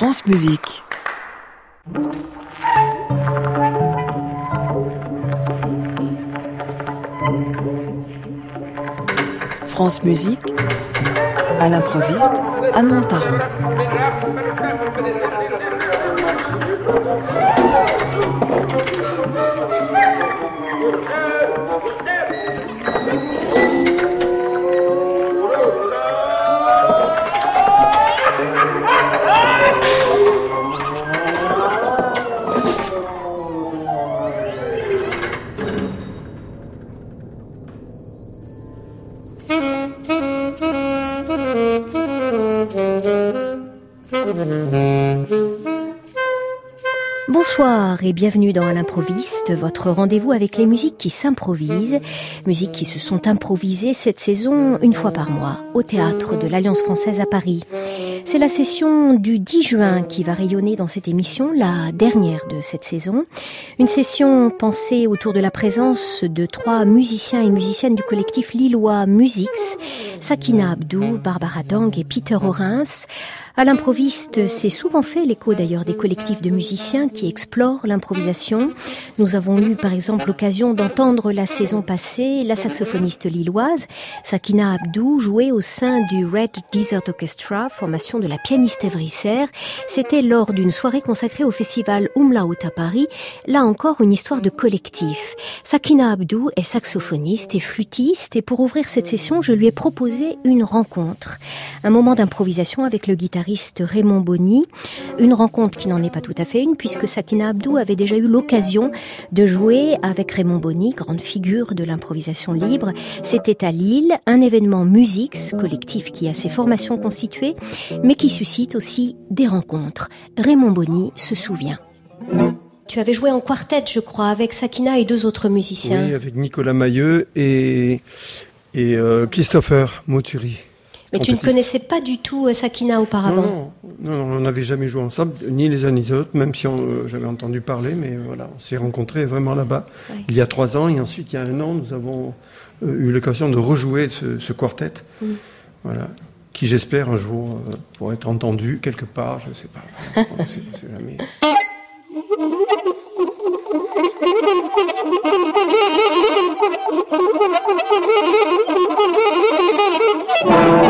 France Musique. France Musique, à l'improviste, Anne Montaron. Bienvenue dans l'improviste, votre rendez-vous avec les musiques qui s'improvisent, musiques qui se sont improvisées cette saison une fois par mois au théâtre de l'Alliance française à Paris. C'est la session du 10 juin qui va rayonner dans cette émission, la dernière de cette saison. Une session pensée autour de la présence de trois musiciens et musiciennes du collectif lillois Musix, Sakina Abdou, Barbara Dang et Peter Orens. À l'improviste, c'est souvent fait l'écho d'ailleurs des collectifs de musiciens qui explorent l'improvisation. Nous avons eu par exemple l'occasion d'entendre la saison passée la saxophoniste lilloise Sakina Abdou jouer au sein du Red Desert Orchestra, formation de la pianiste Evry C'était lors d'une soirée consacrée au festival Umlaut à Paris. Là encore, une histoire de collectif. Sakina Abdou est saxophoniste et flûtiste et pour ouvrir cette session, je lui ai proposé une rencontre. Un moment d'improvisation avec le guitariste Raymond Bonny. Une rencontre qui n'en est pas tout à fait une, puisque Sakina Abdou avait déjà eu l'occasion de jouer avec Raymond Bonny, grande figure de l'improvisation libre. C'était à Lille, un événement Musix, collectif qui a ses formations constituées, mais qui suscite aussi des rencontres. Raymond Bonny se souvient. Tu avais joué en quartet, je crois, avec Sakina et deux autres musiciens. Oui, avec Nicolas Mailleux et, et euh, Christopher Moturi. Mais tu ne connaissais pas du tout euh, Sakina auparavant? Non, non, on n'avait jamais joué ensemble, ni les uns ni les autres, même si euh, j'avais entendu parler, mais voilà, on s'est rencontrés vraiment là-bas. Il y a trois ans, et ensuite il y a un an, nous avons euh, eu l'occasion de rejouer ce, quartet, mm. voilà, qui j'espère un jour euh, pourra être entendu quelque part, je ne sais pas. on sait, sait jamais.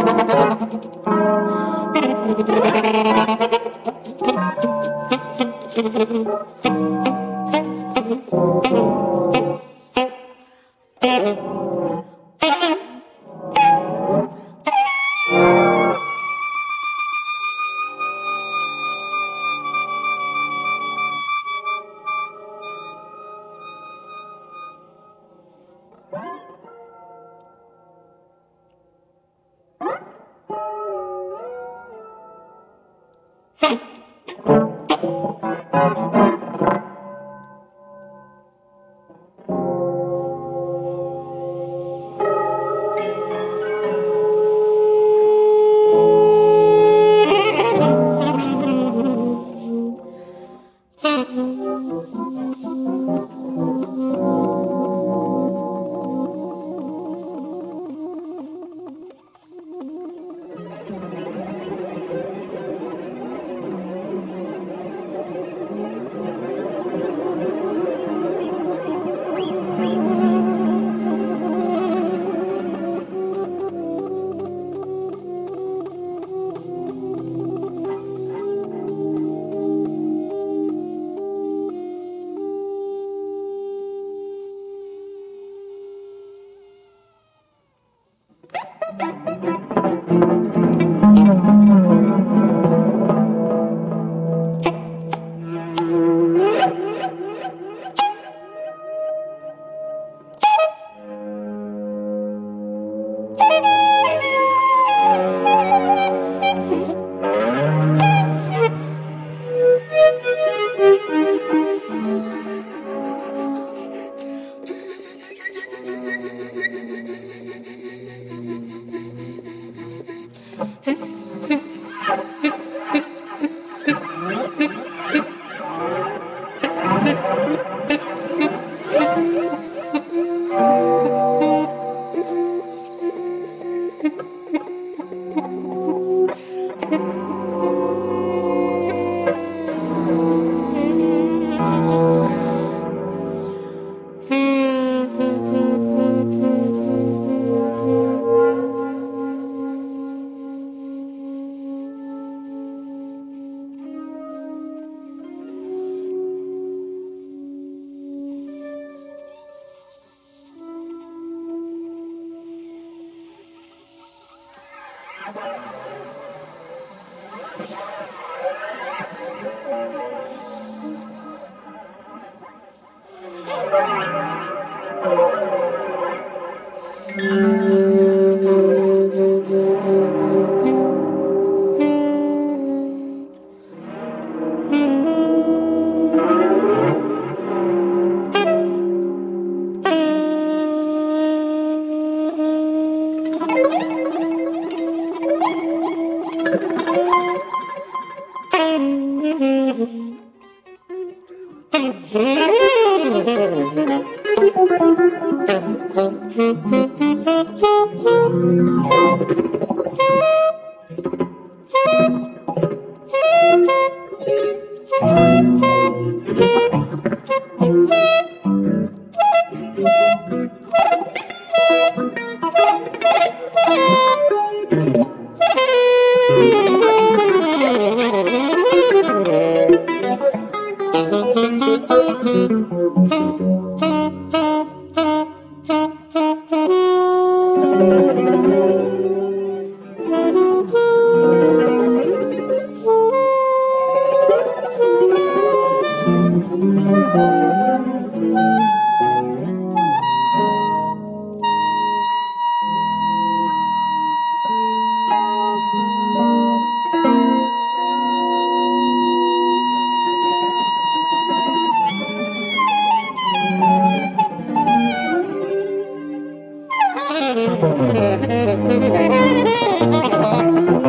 Thank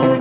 you.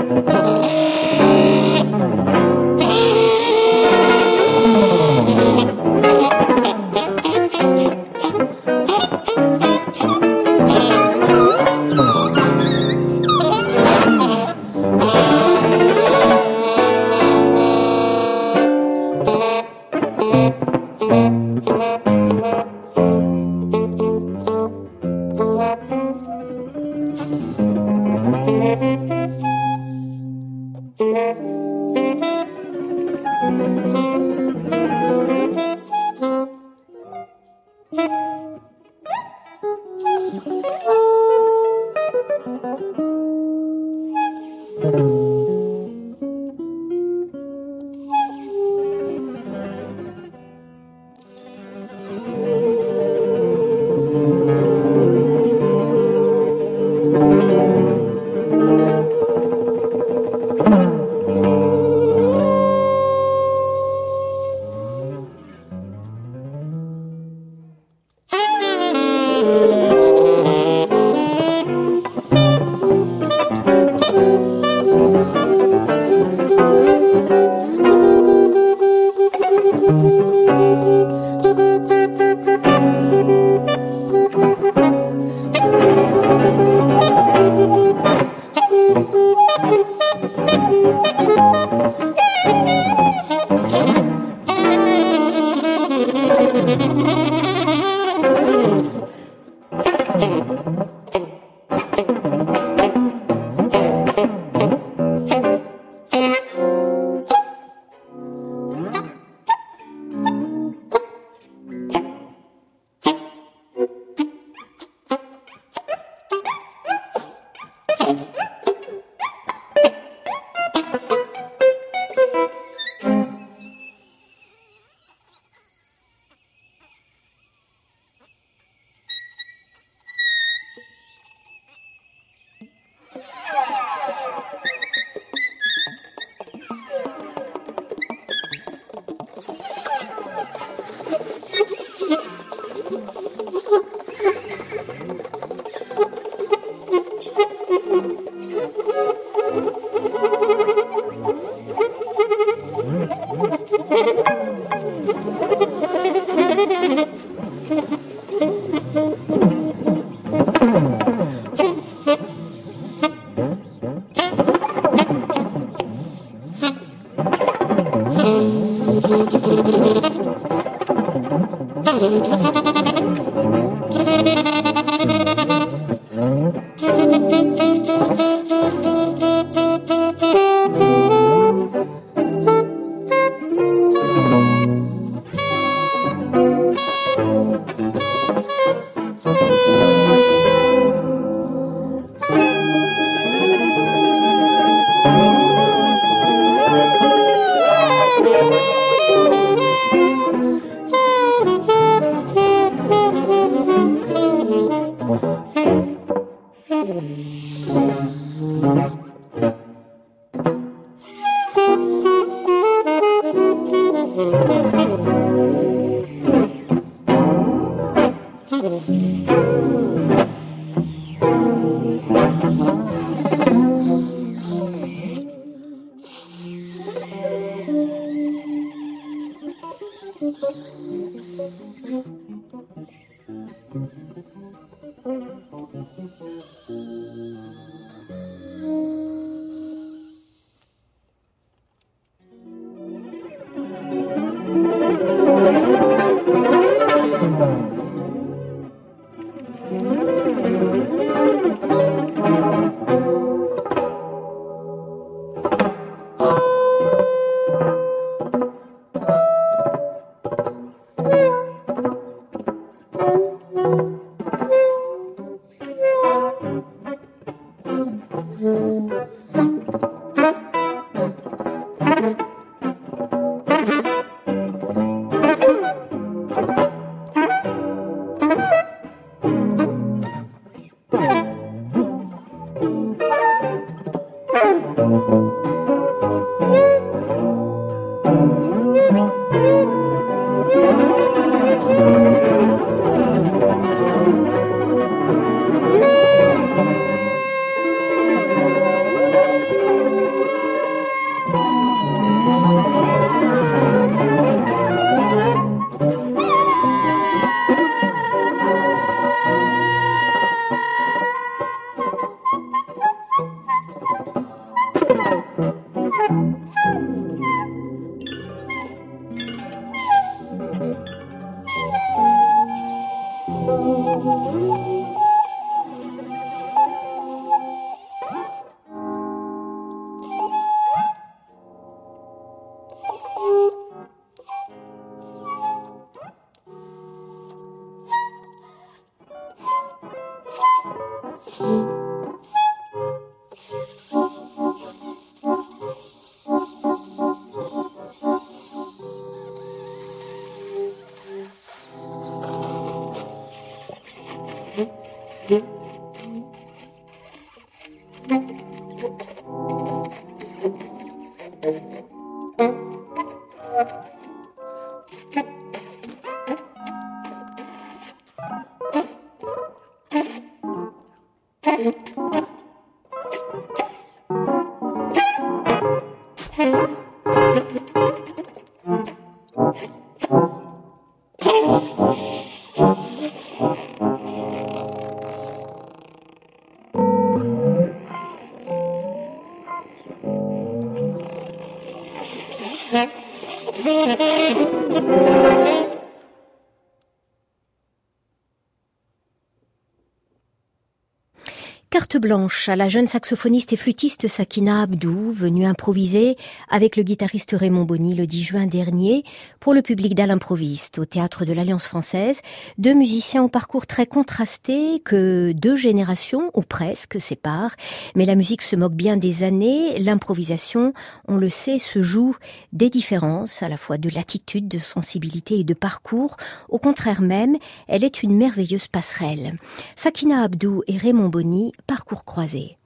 Blanche à la jeune saxophoniste et flûtiste Sakina Abdou, venue improviser avec le guitariste Raymond Bonny le 10 juin dernier pour le public d'Al Improviste au théâtre de l'Alliance française. Deux musiciens au parcours très contrasté que deux générations ou presque séparent. Mais la musique se moque bien des années. L'improvisation, on le sait, se joue des différences, à la fois de latitude, de sensibilité et de parcours. Au contraire même, elle est une merveilleuse passerelle. Sakina Abdou et Raymond Bonny parcours croisés.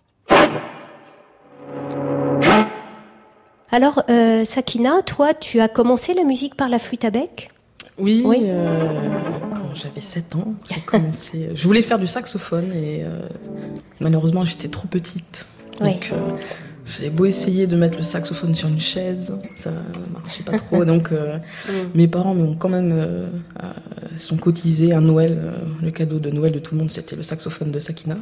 Alors, euh, Sakina, toi, tu as commencé la musique par la flûte à bec? Oui, euh, quand j'avais 7 ans, j'ai commencé. Je voulais faire du saxophone et euh, malheureusement, j'étais trop petite. Donc, j'ai beau essayer de mettre le saxophone sur une chaise, ça marchait pas trop. Donc, euh, mm. mes parents m'ont quand même euh, euh, sont cotisés à Noël. le cadeau de Noël de tout le monde, c'était le saxophone de Sakina.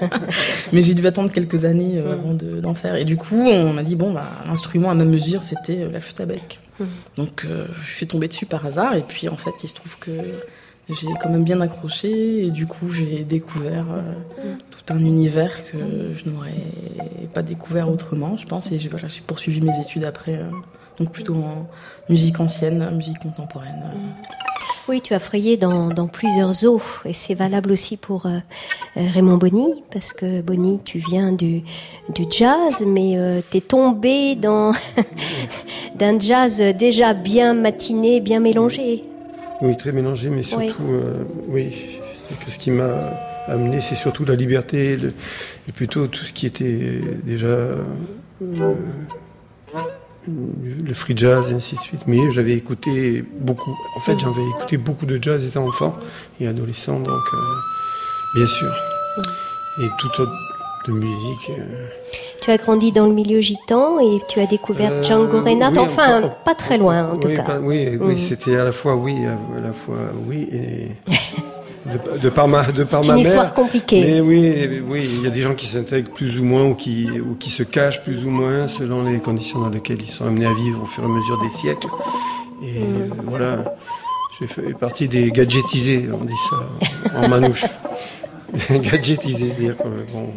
Mais j'ai dû attendre quelques années mm. avant d'en faire. Et du coup, on m'a dit bon, bah, l'instrument à ma mesure, c'était la flûte à bec. Mm. Donc, je suis tombée dessus par hasard. Et puis, en fait, il se trouve que j'ai quand même bien accroché et du coup j'ai découvert euh, tout un univers que je n'aurais pas découvert autrement, je pense. Et j'ai poursuivi mes études après, euh, donc plutôt en musique ancienne, musique contemporaine. Oui, tu as frayé dans, plusieurs eaux et c'est valable aussi pour euh, Raymond Bonny parce que Bonny, tu viens du, du jazz, mais tu es tombé dans d'un jazz déjà bien matiné, bien mélangé. Oui, très mélangé, mais surtout, euh, oui, que ce qui m'a amené, c'est surtout la liberté et plutôt tout ce qui était déjà euh, le free jazz et ainsi de suite. Mais j'avais écouté beaucoup. En fait, j'avais écouté beaucoup de jazz étant enfant et adolescent, donc bien sûr. Et toutes sortes de musique. Tu as grandi dans le milieu gitan et tu as découvert Django Reinhardt, enfin pas très loin en tout cas. oui, oui c'était à la fois oui, à la fois oui et de, par ma, de par ma une histoire compliquée. Mais oui, oui, il y a des gens qui s'intègrent plus ou moins ou qui, ou qui se cachent plus ou moins selon les conditions dans lesquelles ils sont amenés à vivre au fur et à mesure des siècles. Et mm. voilà, j'ai fait partie des gadgetisés, on dit ça en manouche. gadgetisés, dire bon.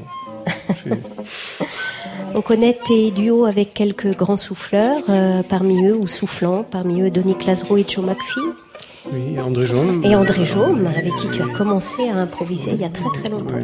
On connaît tes duos avec quelques grands souffleurs, euh, parmi eux, ou soufflants, parmi eux Donny Clasro et Joe McPhee. Oui, André Jaume. Et André Jaume, avec qui tu as commencé à improviser il y a très très longtemps.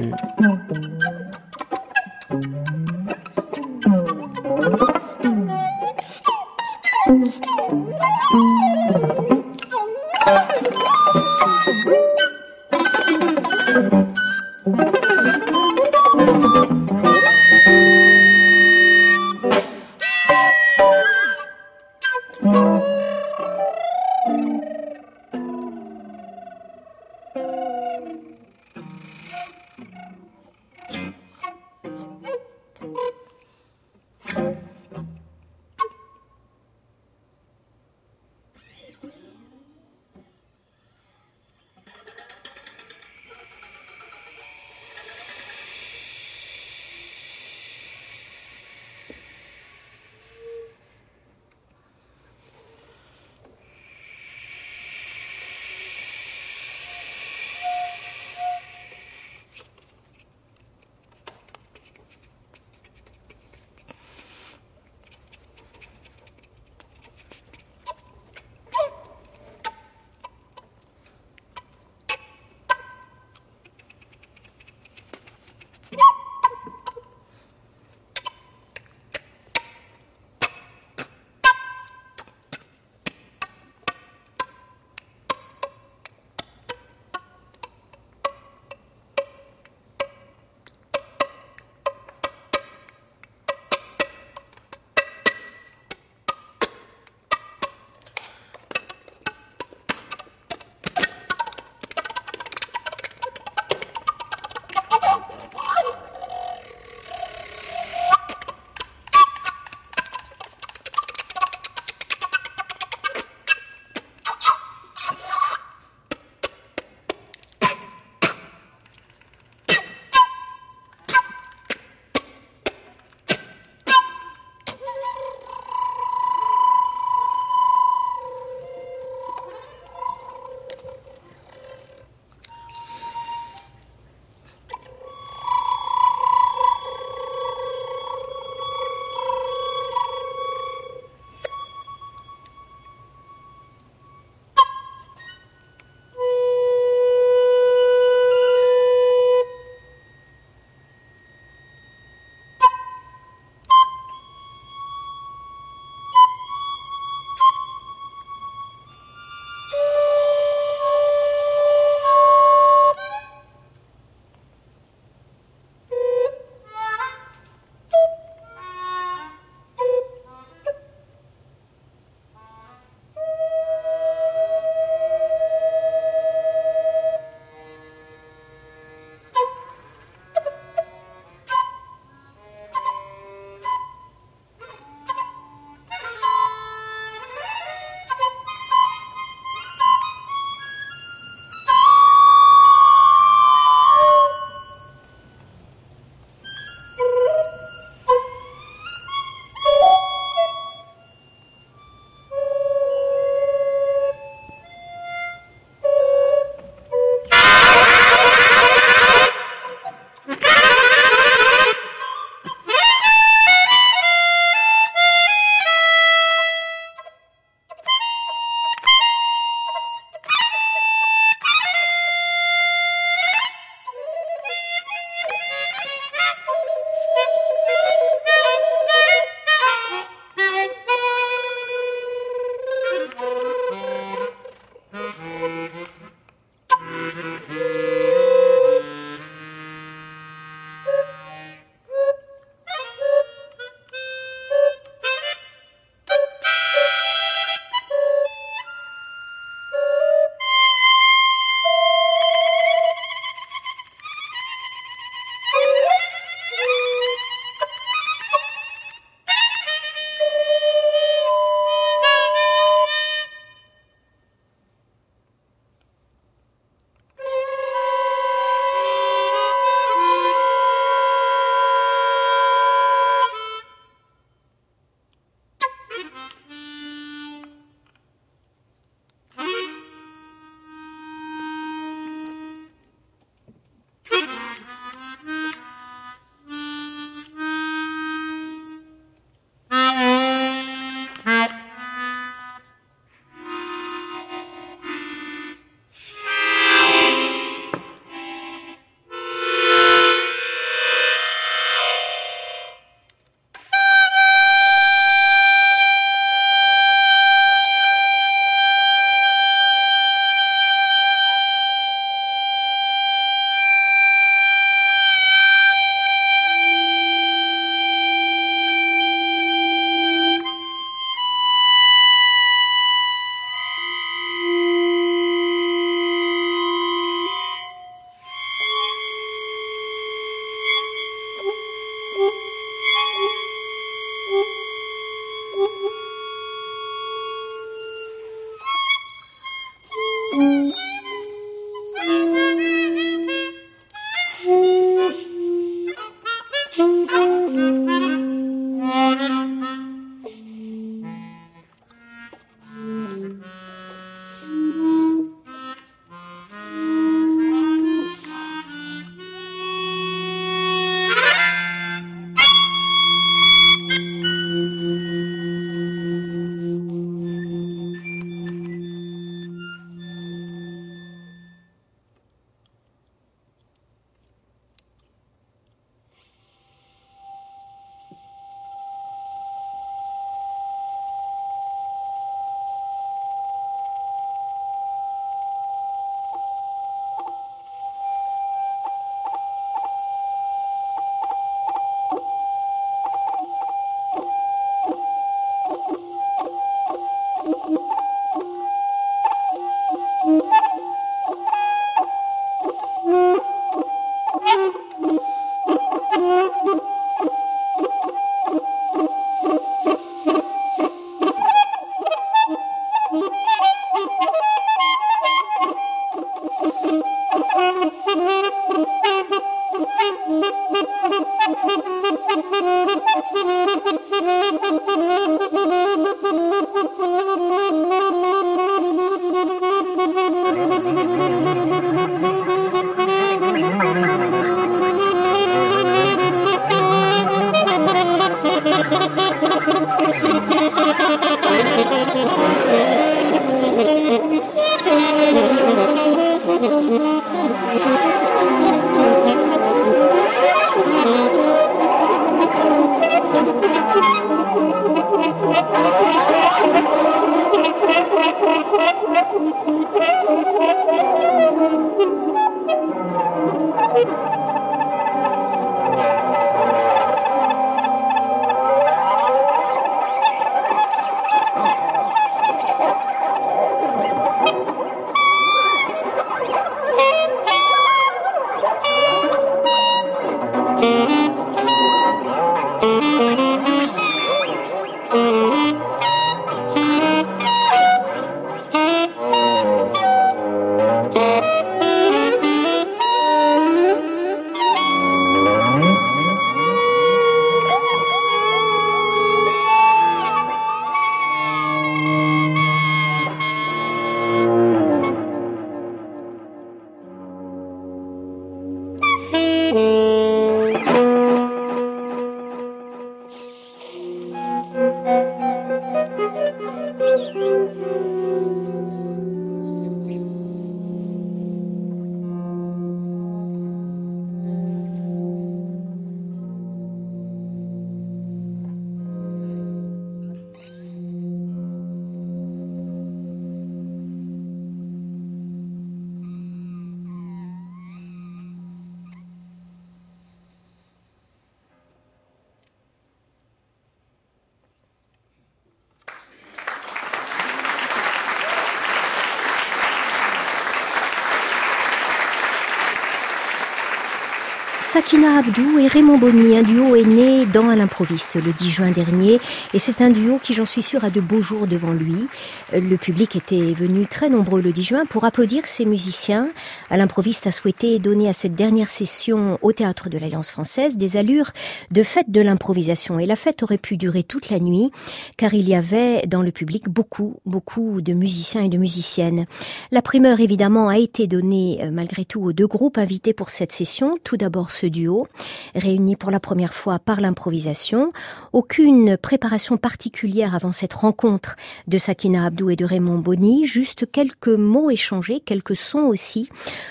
Sakina Abdou et Raymond Bonny, un duo est né dans À l'improviste le 10 juin dernier et c'est un duo qui, j'en suis sûre, a de beaux jours devant lui. Le public était venu très nombreux le 10 juin pour applaudir ces musiciens. À l'improviste a souhaité donner à cette dernière session au Théâtre de l'Alliance française des allures de fête de l'improvisation et la fête aurait pu durer toute la nuit car il y avait dans le public beaucoup, beaucoup de musiciens et de musiciennes. La primeur évidemment a été donnée euh, malgré tout aux deux groupes invités pour cette session. Tout d'abord ce duo, réuni pour la première fois par l'improvisation. Aucune préparation particulière avant cette rencontre de Sakina Abdou et de Raymond Bonny, juste quelques mots échangés, quelques sons aussi,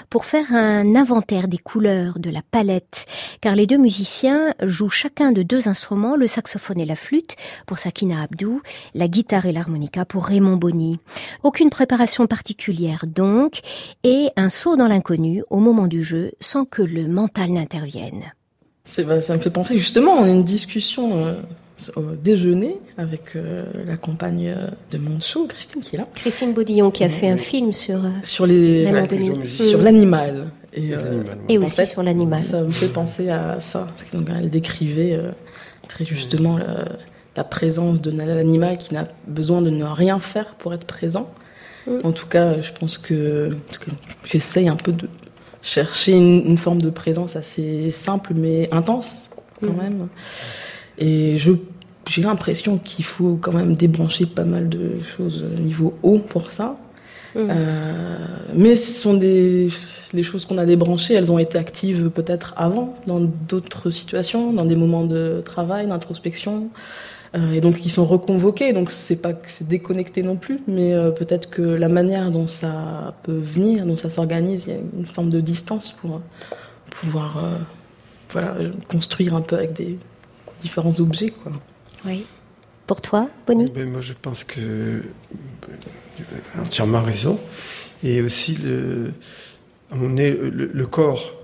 pour faire un inventaire des couleurs, de la palette, car les deux musiciens jouent chacun de deux instruments, le saxophone et la flûte pour Sakina Abdou, la guitare et l'harmonica pour Raymond Bonny. Aucune préparation particulière donc, et un saut dans l'inconnu au moment du jeu sans que le mental n'intervienne ça me fait penser justement à une discussion euh, au déjeuner avec euh, la compagne euh, de mon show, Christine, qui est là. Christine Baudillon, qui a fait un film sur, sur les sur l'animal. Et, aussi sur l'animal. Ça me fait penser à ça. Donc, elle décrivait très justement la, présence de l'animal qui n'a besoin de ne rien faire pour être présent. Mm. En tout cas, je pense que j'essaye un peu de chercher une, forme de présence assez simple mais intense quand mm. même. Et je j'ai l'impression qu'il faut quand même débrancher pas mal de choses au niveau haut pour ça. Mm. Euh, mais ce sont des les choses qu'on a débranchées, elles ont été actives peut-être avant, dans d'autres situations, dans des moments de travail, d'introspection. Euh, et donc ils sont reconvoqués, donc c'est pas que c'est déconnecté non plus, mais euh, peut-être que la manière dont ça peut venir, dont ça s'organise, il y a une forme de distance pour euh, pouvoir voilà, construire un peu avec des différents objets. Quoi. Oui. Pour toi, Bonnie? Eh ben, Moi je pense que entièrement raison. Et aussi le, on est, le corps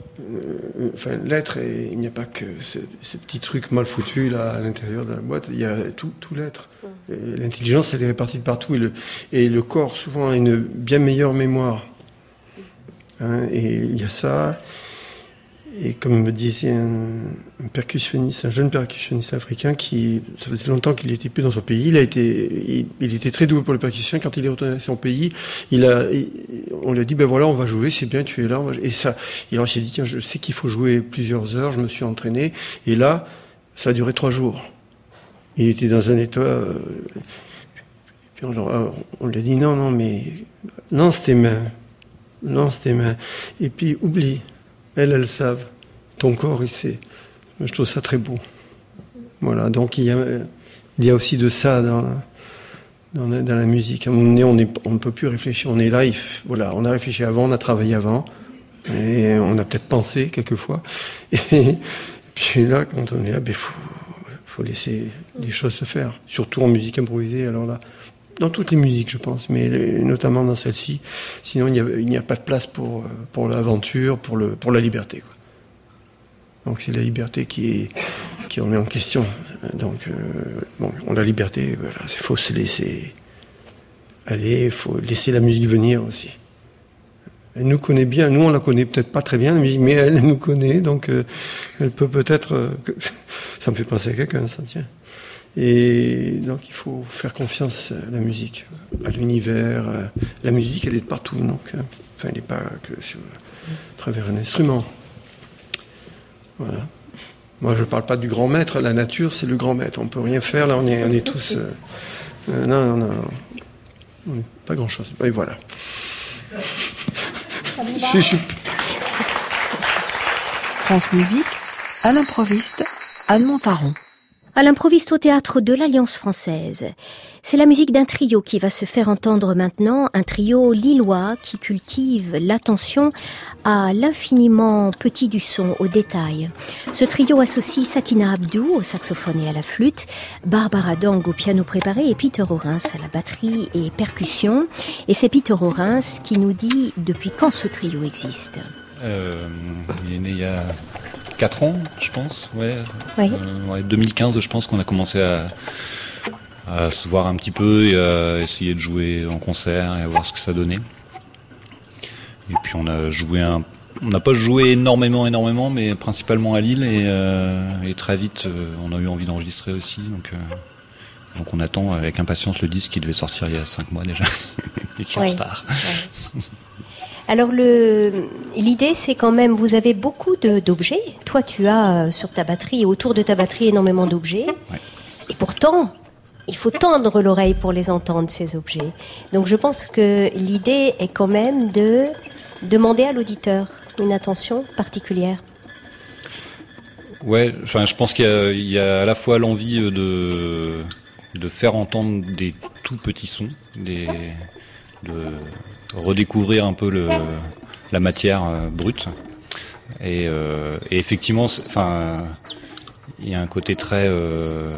enfin, l'être, il n'y a pas que ce, petit truc mal foutu là à l'intérieur de la boîte, il y a tout, tout l'être. L'intelligence, elle est répartie de partout et le, et le corps, souvent, a une bien meilleure mémoire. Hein, et il y a ça. Et comme me disait un, percussionniste, un jeune percussionniste africain qui, ça faisait longtemps qu'il n'était plus dans son pays, il a été, il, était très doué pour le percussion. Quand il est retourné à son pays, il a, on lui a dit, ben voilà, on va jouer, c'est bien, tu es là. Et ça, il s'est dit, tiens, je sais qu'il faut jouer plusieurs heures, je me suis entraîné. Et là, ça a duré trois jours. Il était dans un état, euh, puis on, on lui a dit, non, non, mais lance tes mains, lance tes mains. Et puis oublie. Elles, elles savent. Ton corps, il sait. Je trouve ça très beau. Voilà, donc il y a, il y a aussi de ça dans, dans, la, musique. À un moment donné, on ne on peut plus réfléchir. On est là, voilà, on a réfléchi avant, on a travaillé avant. Et on a peut-être pensé quelquefois. Et puis là, quand on est là, il ben, faut, faut laisser les choses se faire. Surtout en musique improvisée. Alors là, dans toutes les musiques, je pense, mais notamment dans celle-ci. Sinon, il n'y a, pas de place pour, pour l'aventure, pour, pour la liberté. Donc c'est la liberté qui est remet en question. Donc, euh, bon, la liberté, voilà, il faut se laisser aller, il faut laisser la musique venir aussi. Elle nous connaît bien, nous on la connaît peut-être pas très bien, mais elle nous connaît, donc euh, elle peut peut-être. Euh, ça me fait penser à quelqu'un, ça tient. Et donc il faut faire confiance à la musique, à l'univers. La musique, elle est de partout, donc enfin, elle n'est pas que sur, à travers un instrument. Voilà. Moi, je ne parle pas du grand maître. La nature, c'est le grand maître. On ne peut rien faire. Là, on est, on est tous. Euh, euh, non, non, non. Pas grand-chose. Et voilà. France Musique, à l'improviste, Anne Montaron à l'improviste au théâtre de l'Alliance française. C'est la musique d'un trio qui va se faire entendre maintenant, un trio lillois qui cultive l'attention à l'infiniment petit du son, au détail. Ce trio associe Sakina Abdou au saxophone et à la flûte, Barbara Dang au piano préparé et Peter Orens à la batterie et percussion. Et c'est Peter Orens qui nous dit depuis quand ce trio existe. Euh, il est né il y a 4 ans, je pense. Ouais. 2015, euh, je pense qu'on a commencé à, se voir un petit peu et à essayer de jouer en concert et à voir ce que ça donnait. Et puis on a joué un on n'a pas joué énormément, énormément, mais principalement à Lille et, euh, très vite, euh, on a eu envie d'enregistrer aussi. Donc, donc on attend avec impatience le disque qui devait sortir il y a 5 mois déjà, et qui est en retard. Alors l'idée, c'est quand même, vous avez beaucoup d'objets. Toi, tu as euh, sur ta batterie et autour de ta batterie énormément d'objets. Et pourtant, il faut tendre l'oreille pour les entendre, ces objets. Donc je pense que l'idée est quand même de demander à l'auditeur une attention particulière. Ouais, enfin, je pense qu'il y, a à la fois l'envie de, de faire entendre des tout petits sons, des, de, redécouvrir un peu la matière euh, brute. Et, euh, effectivement, enfin, il y a un côté très, euh,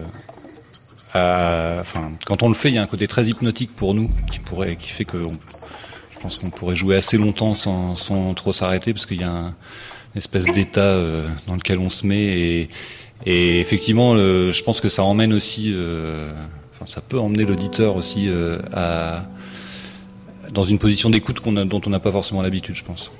quand on le fait, il y a un côté très hypnotique pour nous, qui pourrait, qui fait que, je pense qu'on pourrait jouer assez longtemps sans, sans trop s'arrêter, parce qu'il y a un, une espèce d'état dans lequel on se met, et, effectivement, je pense que ça emmène aussi, ça peut emmener l'auditeur aussi à dans une position d'écoute dont on n'a pas forcément l'habitude, je pense.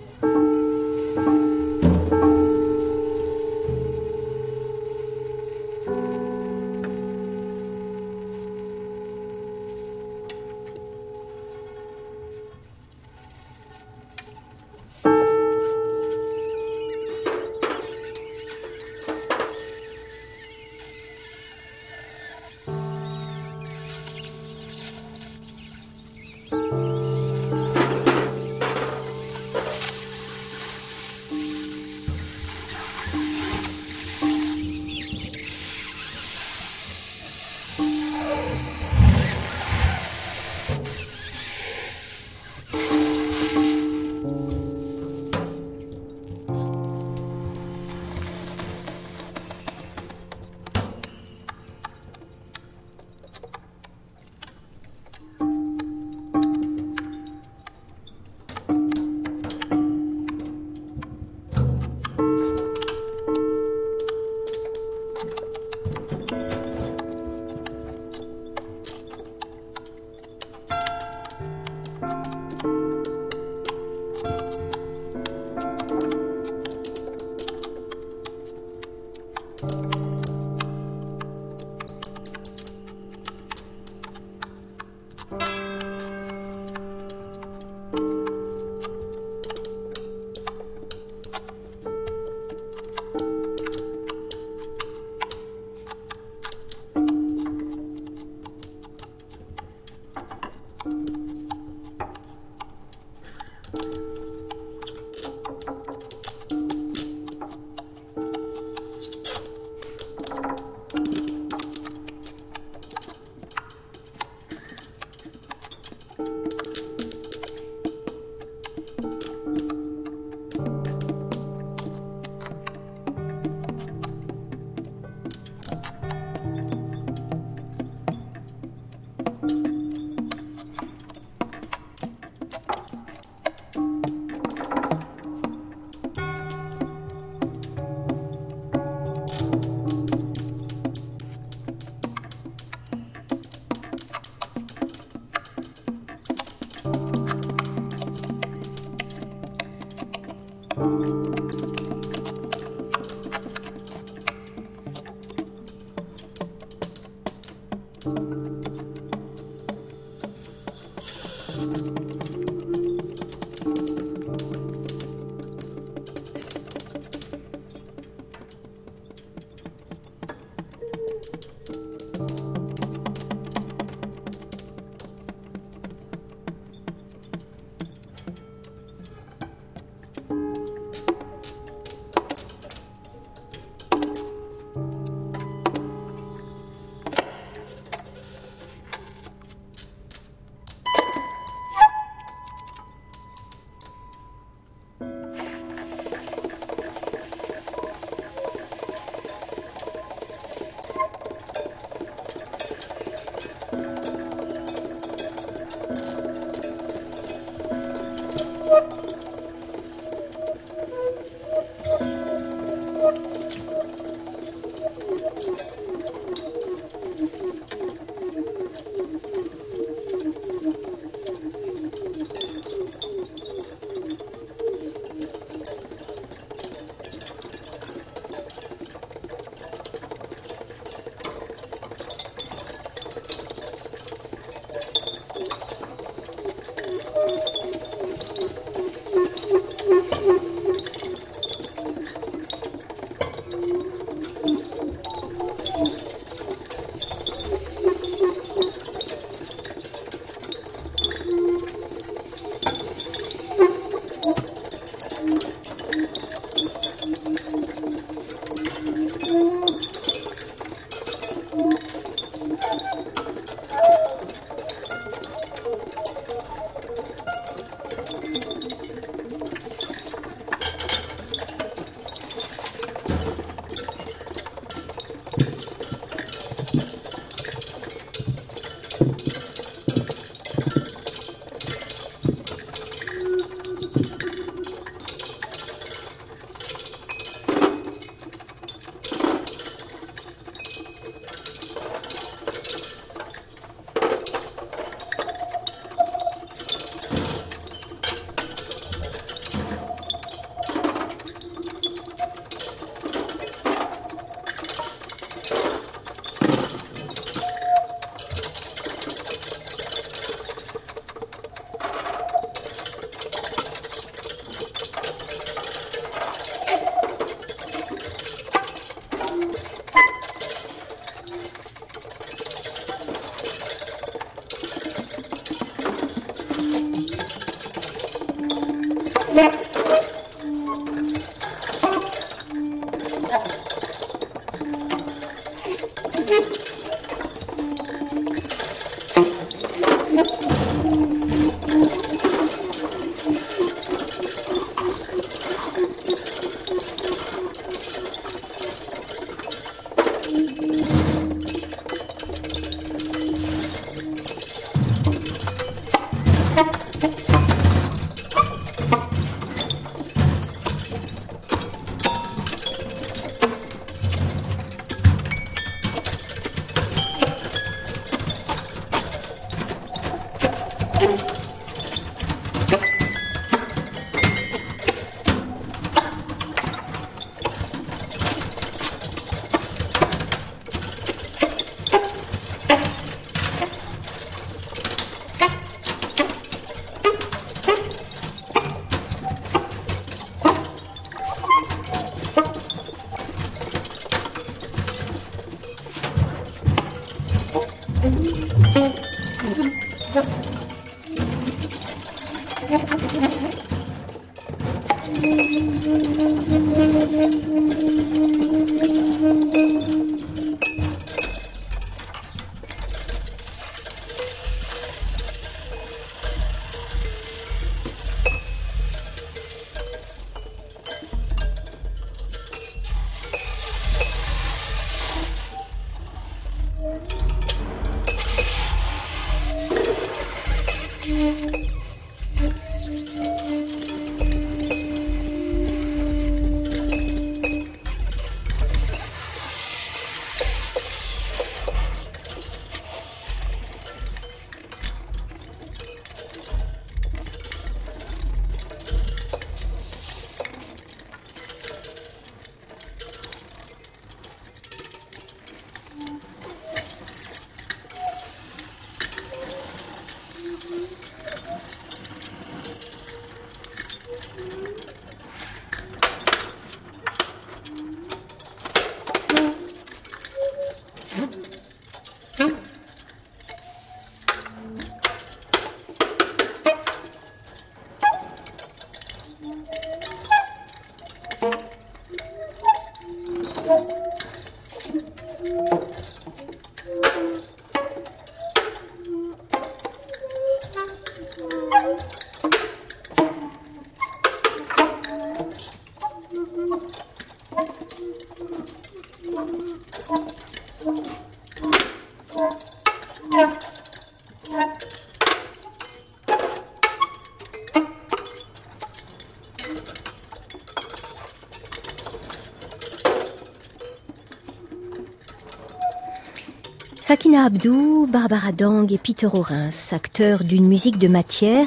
Sakina Abdou, Barbara Dang et Peter Orens, acteurs d'une musique de matière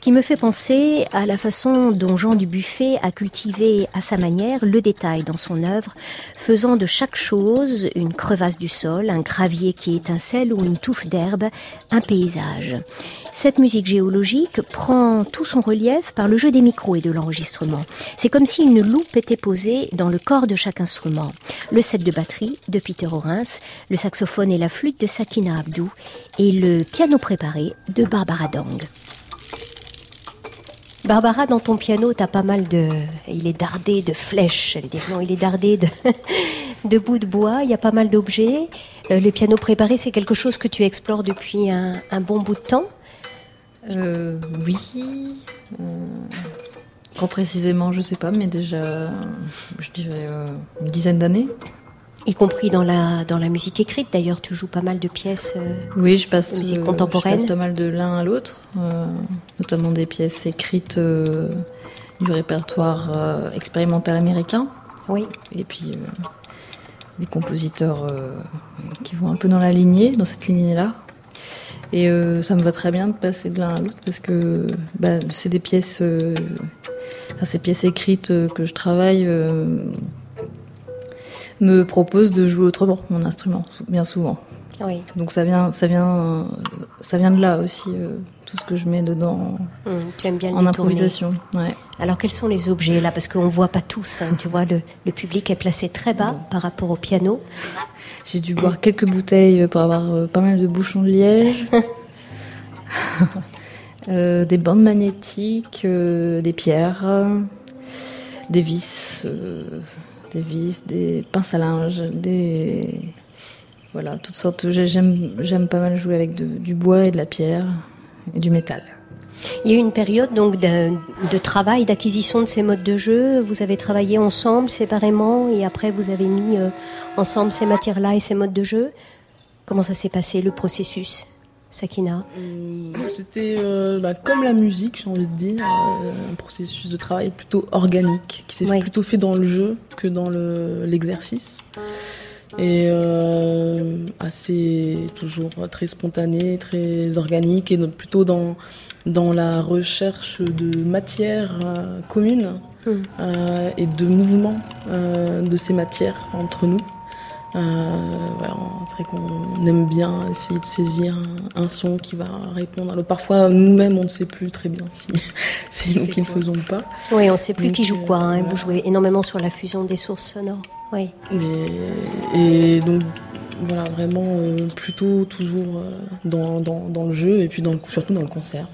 qui me fait penser à la façon dont Jean Dubuffet a cultivé à sa manière le détail dans son œuvre, faisant de chaque chose une crevasse du sol, un gravier qui étincelle ou une touffe d'herbe, un paysage. Cette musique géologique prend tout son relief par le jeu des micros et de l'enregistrement. C'est comme si une loupe était posée dans le corps de chaque instrument. Le set de batterie de Peter Orens, le saxophone et la flûte de Sakina Abdou et le piano préparé de Barbara Dang. Barbara, dans ton piano, tu as pas mal de. Il est dardé de flèches. Il est dardé de, bouts de bois. Il y a pas mal d'objets. Euh, le piano préparé, c'est quelque chose que tu explores depuis un, bon bout de temps? Euh, Oui. Euh, précisément, je sais pas, mais déjà, je dirais une dizaine d'années y compris dans la, dans la musique écrite. D'ailleurs, tu joues pas mal de pièces euh, oui, je passe, musique contemporaine. je passe pas mal de l'un à l'autre, euh, notamment des pièces écrites euh, du répertoire expérimental américain. Oui. Et puis des compositeurs qui vont un peu dans la lignée, dans cette lignée-là. Et ça me va très bien de passer de l'un à l'autre parce que bah, c'est des pièces, enfin, ces pièces écrites que je travaille me propose de jouer autrement mon instrument, bien souvent. Oui. Donc ça vient, ça vient, ça vient de là aussi, euh, tout ce que je mets dedans mmh, tu aimes bien en improvisation. Ouais. Alors quels sont les objets là? Parce qu'on ne voit pas tous, hein, tu vois, le, le, public est placé très bas par rapport au piano. J'ai dû boire quelques bouteilles pour avoir euh, pas mal de bouchons de liège. euh, des bandes magnétiques, des pierres, des vis des vis, des pinces à linge, des voilà toutes sortes. J'aime pas mal jouer avec du bois et de la pierre et du métal. Il y a eu une période donc de, de travail, d'acquisition de ces modes de jeu. Vous avez travaillé ensemble, séparément, et après vous avez mis euh, ensemble ces matières-là et ces modes de jeu. Comment ça s'est passé le processus? Sakina euh, C'était euh, bah, comme la musique, j'ai envie de dire, euh, un processus de travail plutôt organique, qui s'est plutôt fait dans le jeu que dans l'exercice. et assez toujours très spontané, très organique, et plutôt dans, dans la recherche de matières communes hmm. et de mouvements de ces matières entre nous. Euh, voilà, c'est vrai qu'on aime bien essayer de saisir un, son qui va répondre l'autre. Parfois, nous-mêmes, on ne sait plus très bien si c'est nous qui le faisons pas. Oui, on ne sait plus qui joue quoi. Hein, Vous jouez énormément sur la fusion des sources sonores. Oui. Et, donc, voilà, vraiment euh, plutôt toujours euh, dans, dans, dans, le jeu et puis dans surtout dans le concert.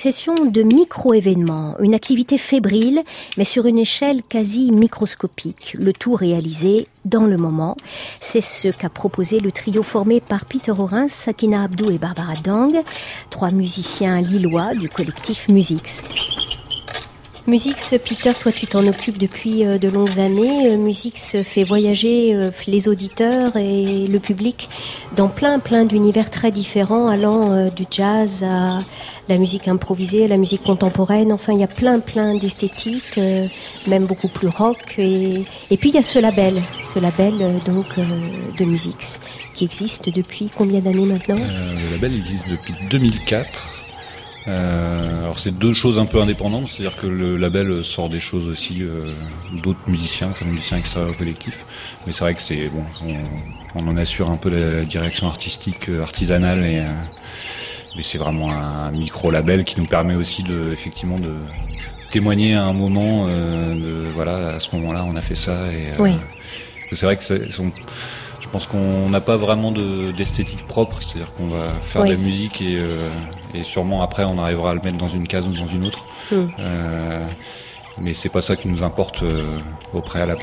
Succession de micro-événements, une activité fébrile, mais sur une échelle quasi microscopique, le tout réalisé dans le moment. C'est ce qu'a proposé le trio formé par Peter Orins, Sakina Abdou et Barbara Dang, trois musiciens lillois du collectif Musix. Musix, Peter, toi tu t'en occupes depuis euh, de longues années. Euh, Musix fait voyager euh, les auditeurs et le public dans plein plein d'univers très différents, allant du jazz à la musique improvisée, à la musique contemporaine. Enfin, il y a plein plein d'esthétiques, même beaucoup plus rock. Et, et, puis il y a ce label, ce label donc de Musix, qui existe depuis combien d'années maintenant? Le label existe depuis 2004. Euh, alors c'est deux choses un peu indépendantes, c'est-à-dire que le label sort des choses aussi euh, d'autres musiciens, enfin musiciens extérieurs au collectif. Mais c'est vrai que c'est bon, on, en assure un peu la, direction artistique, euh, artisanale et mais c'est vraiment un micro label qui nous permet aussi de effectivement de témoigner à un moment de voilà à ce moment-là on a fait ça et c'est vrai que c'est, pense qu'on n'a pas vraiment d'esthétique propre, c'est-à-dire qu'on va faire de la musique et, euh, et, sûrement après on arrivera à le mettre dans une case ou dans une autre. Mm. Euh, mais c'est pas ça qui nous importe euh, au préalable.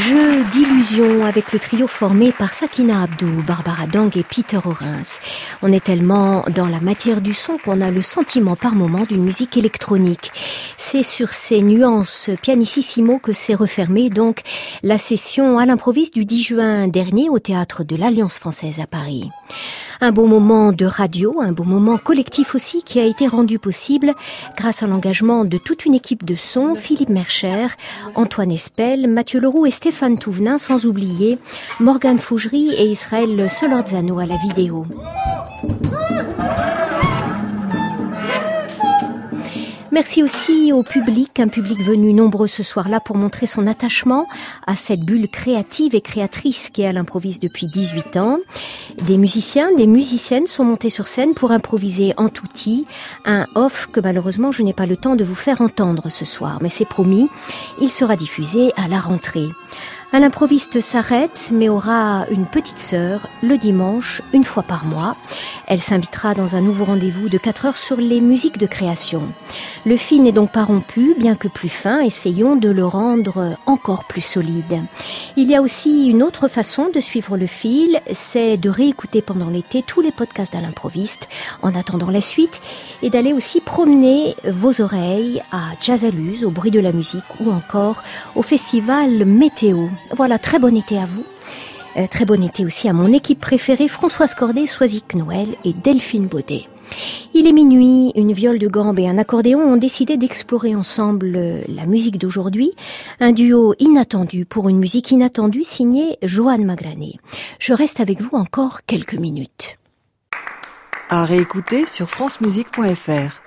Jeu d'illusion avec le trio formé par Sakina Abdou, Barbara Dang et Peter Orens. On est tellement dans la matière du son qu'on a le sentiment par moment d'une musique électronique. C'est sur ces nuances pianissimo que s'est refermée donc la session à l'improviste du 10 juin dernier au théâtre de l'Alliance française à Paris. Un beau moment de radio, un beau moment collectif aussi qui a été rendu possible grâce à l'engagement de toute une équipe de son, Philippe Mercher, Antoine Espel, Mathieu Leroux et Stéphane Touvenin, sans oublier Morgane Fougerie et Israël Solorzano à la vidéo. Merci aussi au public, un public venu nombreux ce soir-là pour montrer son attachement à cette bulle créative et créatrice qui est à l'improvise depuis 18 ans. Des musiciens, des musiciennes sont montés sur scène pour improviser en touti, un off que malheureusement je n'ai pas le temps de vous faire entendre ce soir, mais c'est promis, il sera diffusé à la rentrée. Un improviste s'arrête, mais aura une petite sœur le dimanche, une fois par mois. Elle s'invitera dans un nouveau rendez-vous de 4 heures sur les musiques de création. Le fil n'est donc pas rompu, bien que plus fin, essayons de le rendre encore plus solide. Il y a aussi une autre façon de suivre le fil, c'est de réécouter pendant l'été tous les podcasts d'Alain l'improviste en attendant la suite et d'aller aussi promener vos oreilles à Jazzaluz, au bruit de la musique ou encore au festival Météo. Voilà, très bon été à vous. Euh, très bon été aussi à mon équipe préférée, Françoise Cordet, Soisic Noël et Delphine Baudet. Il est minuit, une viole de gambe et un accordéon ont décidé d'explorer ensemble euh, la musique d'aujourd'hui, un duo inattendu pour une musique inattendue signée Joanne Magrané. Je reste avec vous encore quelques minutes. À réécouter sur francemusique.fr.